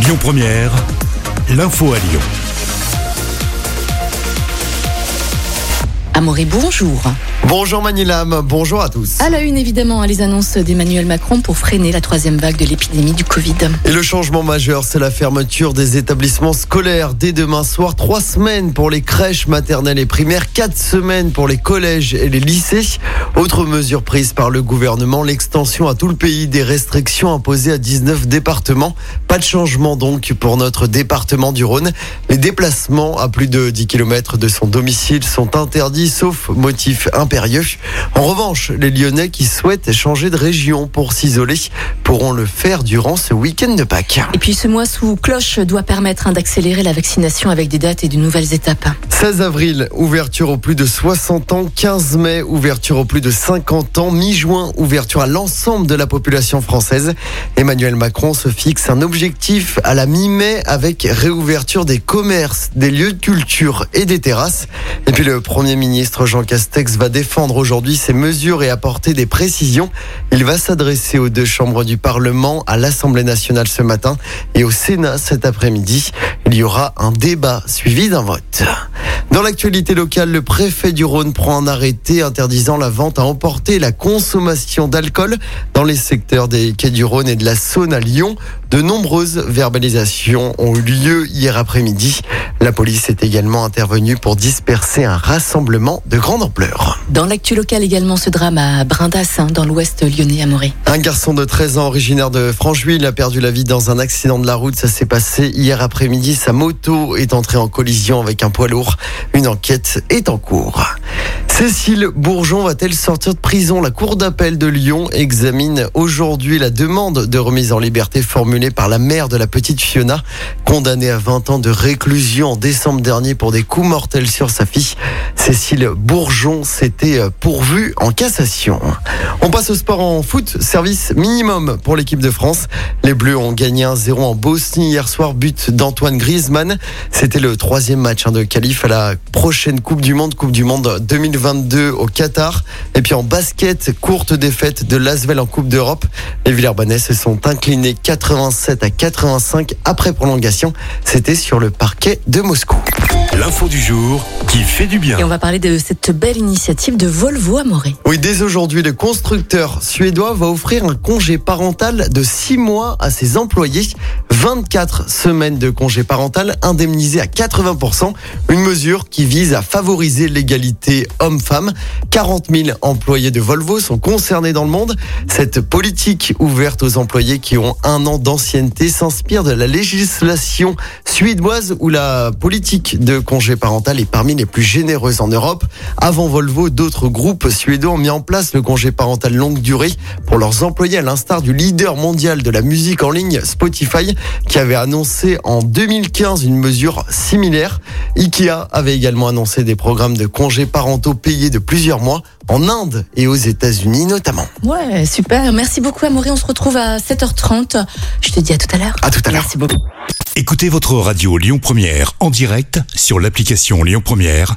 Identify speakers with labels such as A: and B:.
A: Lyon Première, l'info à Lyon.
B: Amaury, bonjour.
C: Bonjour Manilam, bonjour à tous.
B: À la une, évidemment, les annonces d'Emmanuel Macron pour freiner la troisième vague de l'épidémie du Covid.
C: Et le changement majeur, c'est la fermeture des établissements scolaires dès demain soir. Trois semaines pour les crèches maternelles et primaires, quatre semaines pour les collèges et les lycées. Autre mesure prise par le gouvernement, l'extension à tout le pays des restrictions imposées à 19 départements. Pas de changement donc pour notre département du Rhône. Les déplacements à plus de 10 km de son domicile sont interdits sauf motif En revanche, les Lyonnais qui souhaitent changer de région pour s'isoler pourront le faire durant ce week-end de Pâques.
B: Et puis ce mois sous cloche doit permettre hein, d'accélérer la vaccination avec des dates et de nouvelles étapes.
C: 16 avril, ouverture aux plus de 60 ans. 15 mai, ouverture aux plus de 50 ans. Mi-juin, ouverture à l'ensemble de la population française. Emmanuel Macron se fixe un objectif à la mi-mai avec réouverture des commerces, des lieux de culture et des terrasses. Et puis le Premier ministre Jean Castex va défendre aujourd'hui ces mesures et apporter des précisions. Il va s'adresser aux deux chambres du Parlement, à l'Assemblée nationale ce matin et au Sénat cet après-midi. Il y aura un débat suivi d'un vote. Dans l'actualité locale, le préfet du Rhône prend un arrêté interdisant la vente à emporter la consommation d'alcool dans les secteurs des quais du Rhône et de la Saône à Lyon. De nombreuses verbalisations ont eu lieu hier après-midi. La police est également intervenue pour disperser un rassemblement de grande ampleur.
B: Dans l'actu locale également, ce drame à Brindassin, dans l'ouest lyonnais à Morée.
C: Un garçon de 13 ans originaire de Francheville a perdu la vie dans un accident de la route. Ça s'est passé hier après-midi. Sa moto est entrée en collision avec un poids lourd. Une enquête est en cours. Cécile Bourgeon va-t-elle sortir de prison La Cour d'appel de Lyon examine aujourd'hui la demande de remise en liberté formulée par la mère de la petite Fiona, condamnée à 20 ans de réclusion en décembre dernier pour des coups mortels sur sa fille. Cécile Bourgeon s'était pourvue en cassation. On passe au sport en foot, service minimum pour l'équipe de France. Les Bleus ont gagné 1-0 en Bosnie hier soir, but d'Antoine Griezmann. C'était le troisième match hein, de qualif à la prochaine Coupe du Monde, Coupe du Monde 2022 au Qatar. Et puis en basket, courte défaite de Lasvel en Coupe d'Europe. Les Villers-Banais se sont inclinés 87 à 85 après prolongation. C'était sur le parquet de Moscou.
A: L'info du jour qui fait du bien.
B: On va parler de cette belle initiative de Volvo à Morée.
C: Oui, dès aujourd'hui, le constructeur suédois va offrir un congé parental de 6 mois à ses employés. 24 semaines de congé parental indemnisé à 80%. Une mesure qui vise à favoriser l'égalité homme-femme. 40 000 employés de Volvo sont concernés dans le monde. Cette politique ouverte aux employés qui ont un an d'ancienneté s'inspire de la législation suédoise où la politique de congé parental est parmi les plus généreuses en Europe. Avant Volvo, d'autres groupes suédois ont mis en place le congé parental longue durée pour leurs employés à l'instar du leader mondial de la musique en ligne Spotify qui avait annoncé en 2015 une mesure similaire. Ikea avait également annoncé des programmes de congés parentaux payés de plusieurs mois en Inde et aux États-Unis notamment.
B: Ouais, super. Merci beaucoup, Amaury. On se retrouve à 7h30. Je te dis à tout à l'heure.
C: À tout à l'heure.
B: Merci beaucoup.
A: Écoutez votre radio Lyon Première en direct sur l'application Lyon Première,